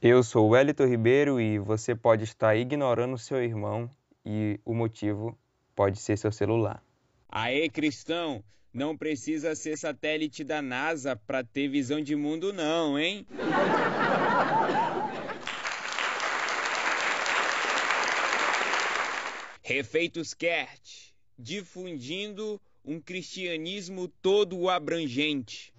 Eu sou Wellington Ribeiro e você pode estar ignorando seu irmão e o motivo pode ser seu celular. Aê, cristão! Não precisa ser satélite da NASA para ter visão de mundo, não, hein? Refeitos Kert, difundindo um cristianismo todo abrangente.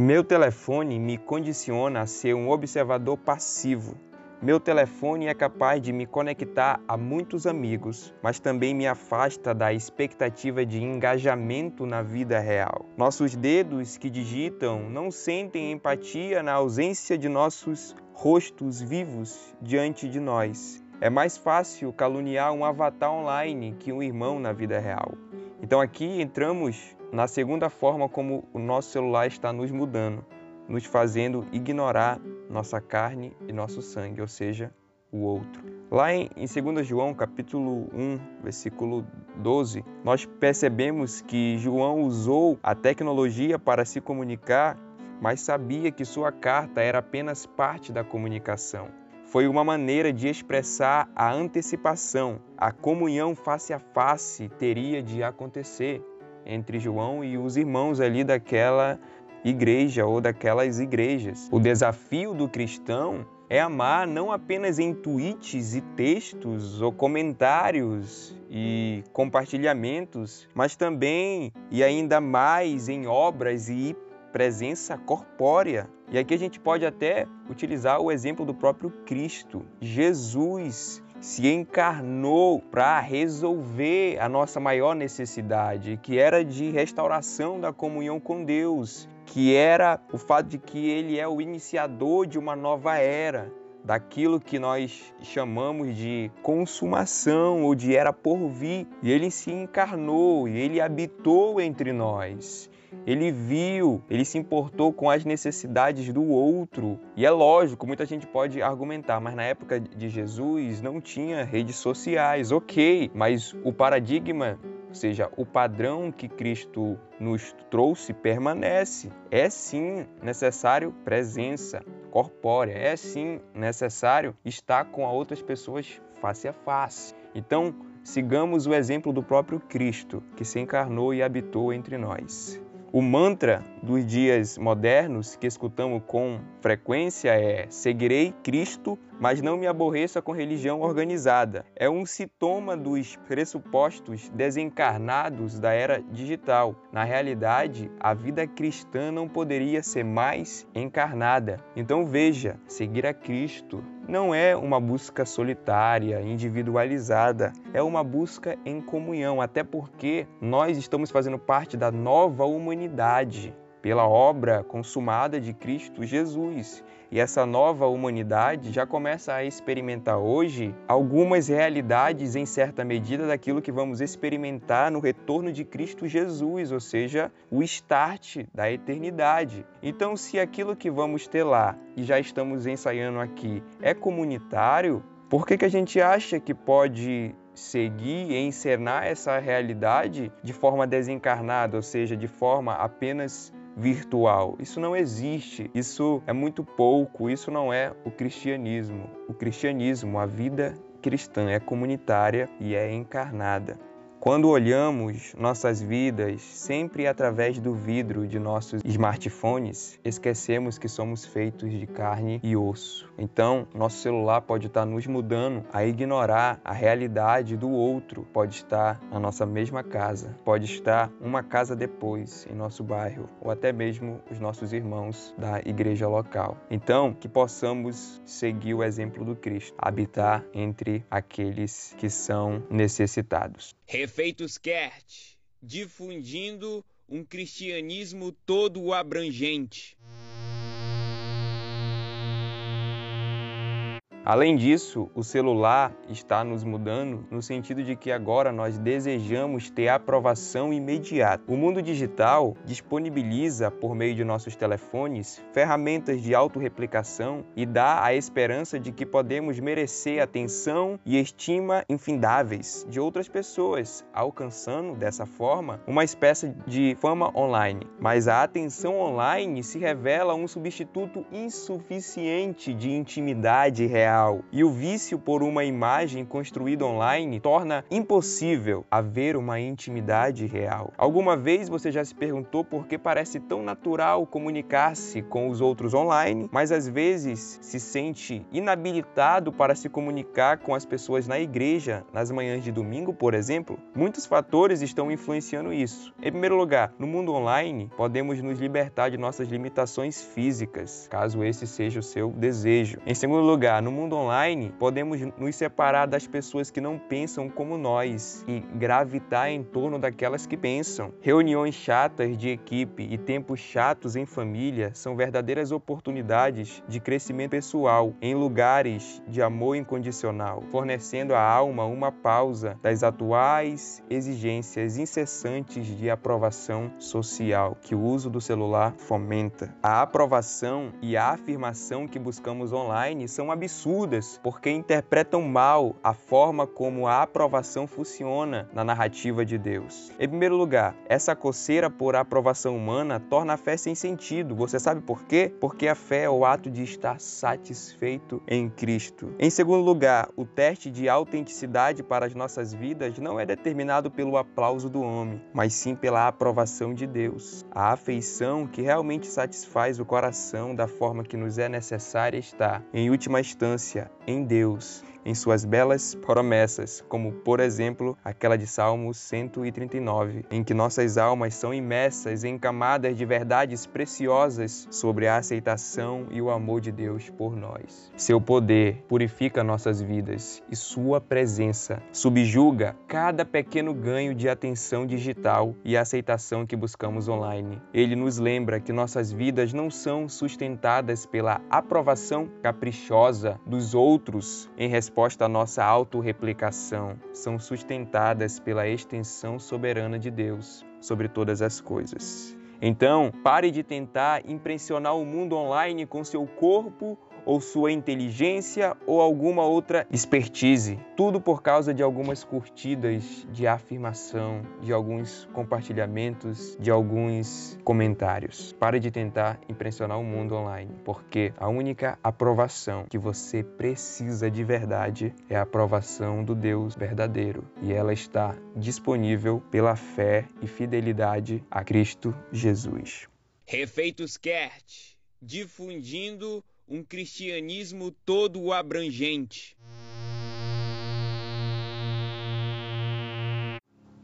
Meu telefone me condiciona a ser um observador passivo. Meu telefone é capaz de me conectar a muitos amigos, mas também me afasta da expectativa de engajamento na vida real. Nossos dedos que digitam não sentem empatia na ausência de nossos rostos vivos diante de nós. É mais fácil caluniar um avatar online que um irmão na vida real. Então aqui entramos na segunda forma como o nosso celular está nos mudando, nos fazendo ignorar nossa carne e nosso sangue, ou seja, o outro. Lá em, em 2 João, capítulo 1, versículo 12, nós percebemos que João usou a tecnologia para se comunicar, mas sabia que sua carta era apenas parte da comunicação. Foi uma maneira de expressar a antecipação, a comunhão face a face teria de acontecer entre João e os irmãos ali daquela igreja ou daquelas igrejas. O desafio do cristão é amar não apenas em tweets e textos ou comentários e compartilhamentos, mas também e ainda mais em obras e presença corpórea. E aqui a gente pode até utilizar o exemplo do próprio Cristo. Jesus se encarnou para resolver a nossa maior necessidade, que era de restauração da comunhão com Deus, que era o fato de que ele é o iniciador de uma nova era, daquilo que nós chamamos de consumação ou de era por vir. E ele se encarnou e ele habitou entre nós. Ele viu, ele se importou com as necessidades do outro. E é lógico, muita gente pode argumentar, mas na época de Jesus não tinha redes sociais, ok, mas o paradigma ou seja, o padrão que Cristo nos trouxe permanece. É sim necessário presença corpórea, é sim necessário estar com outras pessoas face a face. Então, sigamos o exemplo do próprio Cristo, que se encarnou e habitou entre nós. O mantra dos dias modernos que escutamos com frequência é: seguirei Cristo, mas não me aborreça com religião organizada. É um sintoma dos pressupostos desencarnados da era digital. Na realidade, a vida cristã não poderia ser mais encarnada. Então veja, seguir a Cristo não é uma busca solitária, individualizada, é uma busca em comunhão, até porque nós estamos fazendo parte da nova humanidade pela obra consumada de Cristo Jesus. E essa nova humanidade já começa a experimentar hoje algumas realidades, em certa medida, daquilo que vamos experimentar no retorno de Cristo Jesus, ou seja, o start da eternidade. Então, se aquilo que vamos ter lá e já estamos ensaiando aqui é comunitário, por que, que a gente acha que pode seguir e encenar essa realidade de forma desencarnada, ou seja, de forma apenas virtual. Isso não existe, isso é muito pouco, isso não é o cristianismo. O cristianismo, a vida cristã é comunitária e é encarnada. Quando olhamos nossas vidas sempre através do vidro de nossos smartphones, esquecemos que somos feitos de carne e osso. Então, nosso celular pode estar nos mudando a ignorar a realidade do outro. Pode estar na nossa mesma casa, pode estar uma casa depois em nosso bairro, ou até mesmo os nossos irmãos da igreja local. Então, que possamos seguir o exemplo do Cristo, habitar entre aqueles que são necessitados. Refeitos Kert, difundindo um cristianismo todo abrangente. Além disso, o celular está nos mudando no sentido de que agora nós desejamos ter aprovação imediata. O mundo digital disponibiliza, por meio de nossos telefones, ferramentas de autorreplicação e dá a esperança de que podemos merecer atenção e estima infindáveis de outras pessoas, alcançando dessa forma uma espécie de fama online. Mas a atenção online se revela um substituto insuficiente de intimidade real, e o vício por uma imagem construída online torna impossível haver uma intimidade real. Alguma vez você já se perguntou por que parece tão natural comunicar-se com os outros online, mas às vezes se sente inabilitado para se comunicar com as pessoas na igreja nas manhãs de domingo, por exemplo? Muitos fatores estão influenciando isso. Em primeiro lugar, no mundo online, podemos nos libertar de nossas limitações físicas, caso esse seja o seu desejo. Em segundo lugar, no mundo online, podemos nos separar das pessoas que não pensam como nós e gravitar em torno daquelas que pensam. Reuniões chatas de equipe e tempos chatos em família são verdadeiras oportunidades de crescimento pessoal em lugares de amor incondicional, fornecendo à alma uma pausa das atuais exigências incessantes de aprovação social que o uso do celular fomenta. A aprovação e a afirmação que buscamos online são absurdas porque interpretam mal a forma como a aprovação funciona na narrativa de Deus. Em primeiro lugar, essa coceira por aprovação humana torna a fé sem sentido. Você sabe por quê? Porque a fé é o ato de estar satisfeito em Cristo. Em segundo lugar, o teste de autenticidade para as nossas vidas não é determinado pelo aplauso do homem, mas sim pela aprovação de Deus. A afeição que realmente satisfaz o coração da forma que nos é necessária está, em última instância, em Deus em suas belas promessas, como por exemplo aquela de Salmo 139, em que nossas almas são imersas em camadas de verdades preciosas sobre a aceitação e o amor de Deus por nós. Seu poder purifica nossas vidas e sua presença subjuga cada pequeno ganho de atenção digital e aceitação que buscamos online. Ele nos lembra que nossas vidas não são sustentadas pela aprovação caprichosa dos outros em resposta à nossa autorreplicação são sustentadas pela extensão soberana de Deus sobre todas as coisas. Então, pare de tentar impressionar o mundo online com seu corpo ou sua inteligência ou alguma outra expertise. Tudo por causa de algumas curtidas de afirmação, de alguns compartilhamentos, de alguns comentários. Pare de tentar impressionar o mundo online, porque a única aprovação que você precisa de verdade é a aprovação do Deus verdadeiro e ela está disponível pela fé e fidelidade a Cristo Jesus. Refeitos Kert, difundindo um cristianismo todo abrangente.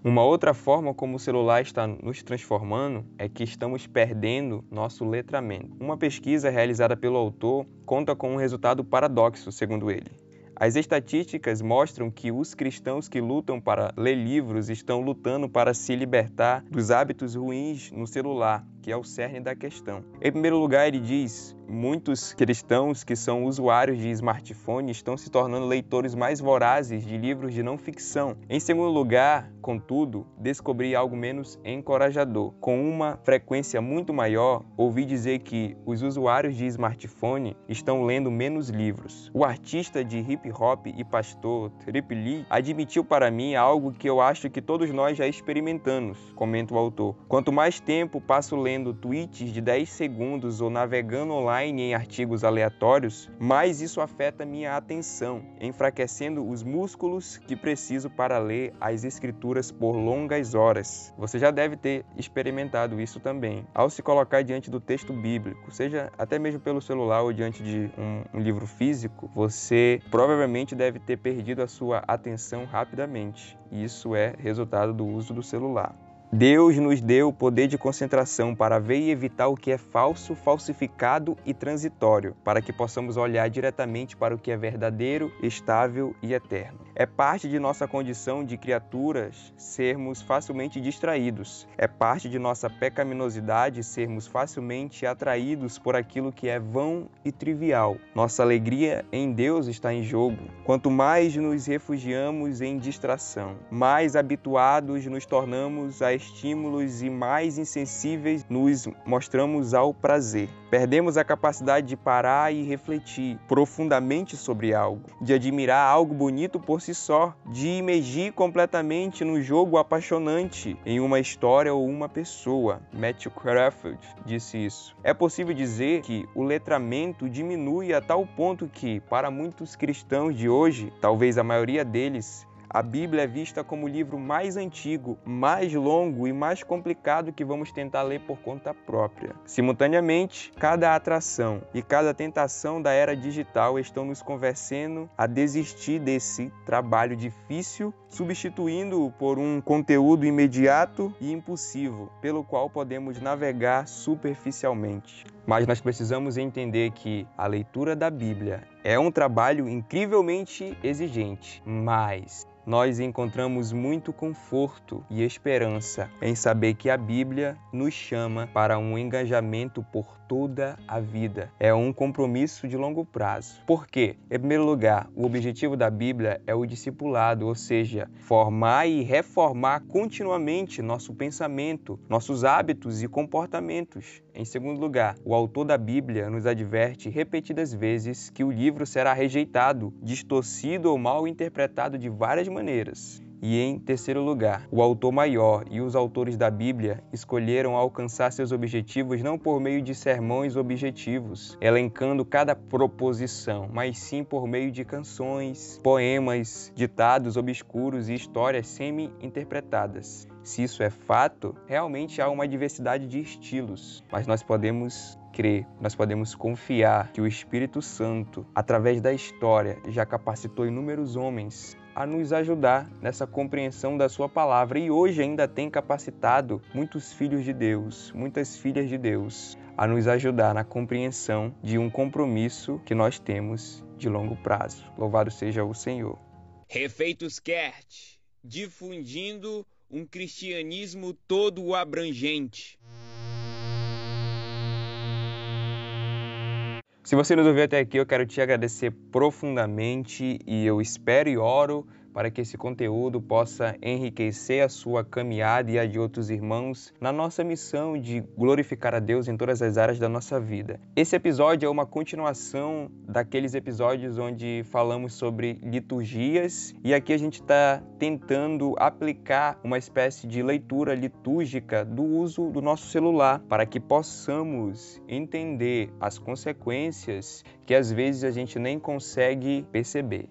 Uma outra forma como o celular está nos transformando é que estamos perdendo nosso letramento. Uma pesquisa realizada pelo autor conta com um resultado paradoxo, segundo ele. As estatísticas mostram que os cristãos que lutam para ler livros estão lutando para se libertar dos hábitos ruins no celular, que é o cerne da questão. Em primeiro lugar, ele diz: muitos cristãos que são usuários de smartphone estão se tornando leitores mais vorazes de livros de não ficção. Em segundo lugar, contudo, descobri algo menos encorajador. Com uma frequência muito maior, ouvi dizer que os usuários de smartphone estão lendo menos livros. O artista de hip hop e pastor Trip Lee admitiu para mim algo que eu acho que todos nós já experimentamos, comenta o autor. Quanto mais tempo passo lendo lendo tweets de 10 segundos ou navegando online em artigos aleatórios, mais isso afeta minha atenção, enfraquecendo os músculos que preciso para ler as escrituras por longas horas. Você já deve ter experimentado isso também. Ao se colocar diante do texto bíblico, seja até mesmo pelo celular ou diante de um, um livro físico, você provavelmente deve ter perdido a sua atenção rapidamente. Isso é resultado do uso do celular. Deus nos deu o poder de concentração para ver e evitar o que é falso, falsificado e transitório, para que possamos olhar diretamente para o que é verdadeiro, estável e eterno. É parte de nossa condição de criaturas sermos facilmente distraídos. É parte de nossa pecaminosidade sermos facilmente atraídos por aquilo que é vão e trivial. Nossa alegria em Deus está em jogo. Quanto mais nos refugiamos em distração, mais habituados nos tornamos a estímulos e mais insensíveis nos mostramos ao prazer. Perdemos a capacidade de parar e refletir profundamente sobre algo, de admirar algo bonito por si só, de imergir completamente no jogo apaixonante em uma história ou uma pessoa. Matthew Crawford disse isso. É possível dizer que o letramento diminui a tal ponto que, para muitos cristãos de hoje, talvez a maioria deles, a Bíblia é vista como o livro mais antigo, mais longo e mais complicado que vamos tentar ler por conta própria. Simultaneamente, cada atração e cada tentação da era digital estão nos convencendo a desistir desse trabalho difícil, substituindo-o por um conteúdo imediato e impulsivo, pelo qual podemos navegar superficialmente. Mas nós precisamos entender que a leitura da Bíblia é um trabalho incrivelmente exigente, mas nós encontramos muito conforto e esperança em saber que a Bíblia nos chama para um engajamento por toda a vida. É um compromisso de longo prazo. Por quê? Em primeiro lugar, o objetivo da Bíblia é o discipulado, ou seja, formar e reformar continuamente nosso pensamento, nossos hábitos e comportamentos. Em segundo lugar, o autor da Bíblia nos adverte repetidas vezes que o livro será rejeitado, distorcido ou mal interpretado de várias maneiras. E em terceiro lugar, o autor maior e os autores da Bíblia escolheram alcançar seus objetivos não por meio de sermões objetivos, elencando cada proposição, mas sim por meio de canções, poemas, ditados obscuros e histórias semi-interpretadas. Se isso é fato, realmente há uma diversidade de estilos, mas nós podemos crer, nós podemos confiar que o Espírito Santo, através da história, já capacitou inúmeros homens a nos ajudar nessa compreensão da Sua palavra e hoje ainda tem capacitado muitos filhos de Deus, muitas filhas de Deus, a nos ajudar na compreensão de um compromisso que nós temos de longo prazo. Louvado seja o Senhor. Refeitos Kert, difundindo um cristianismo todo abrangente. Se você nos ouviu até aqui, eu quero te agradecer profundamente e eu espero e oro para que esse conteúdo possa enriquecer a sua caminhada e a de outros irmãos na nossa missão de glorificar a Deus em todas as áreas da nossa vida. Esse episódio é uma continuação daqueles episódios onde falamos sobre liturgias e aqui a gente está tentando aplicar uma espécie de leitura litúrgica do uso do nosso celular para que possamos entender as consequências que às vezes a gente nem consegue perceber.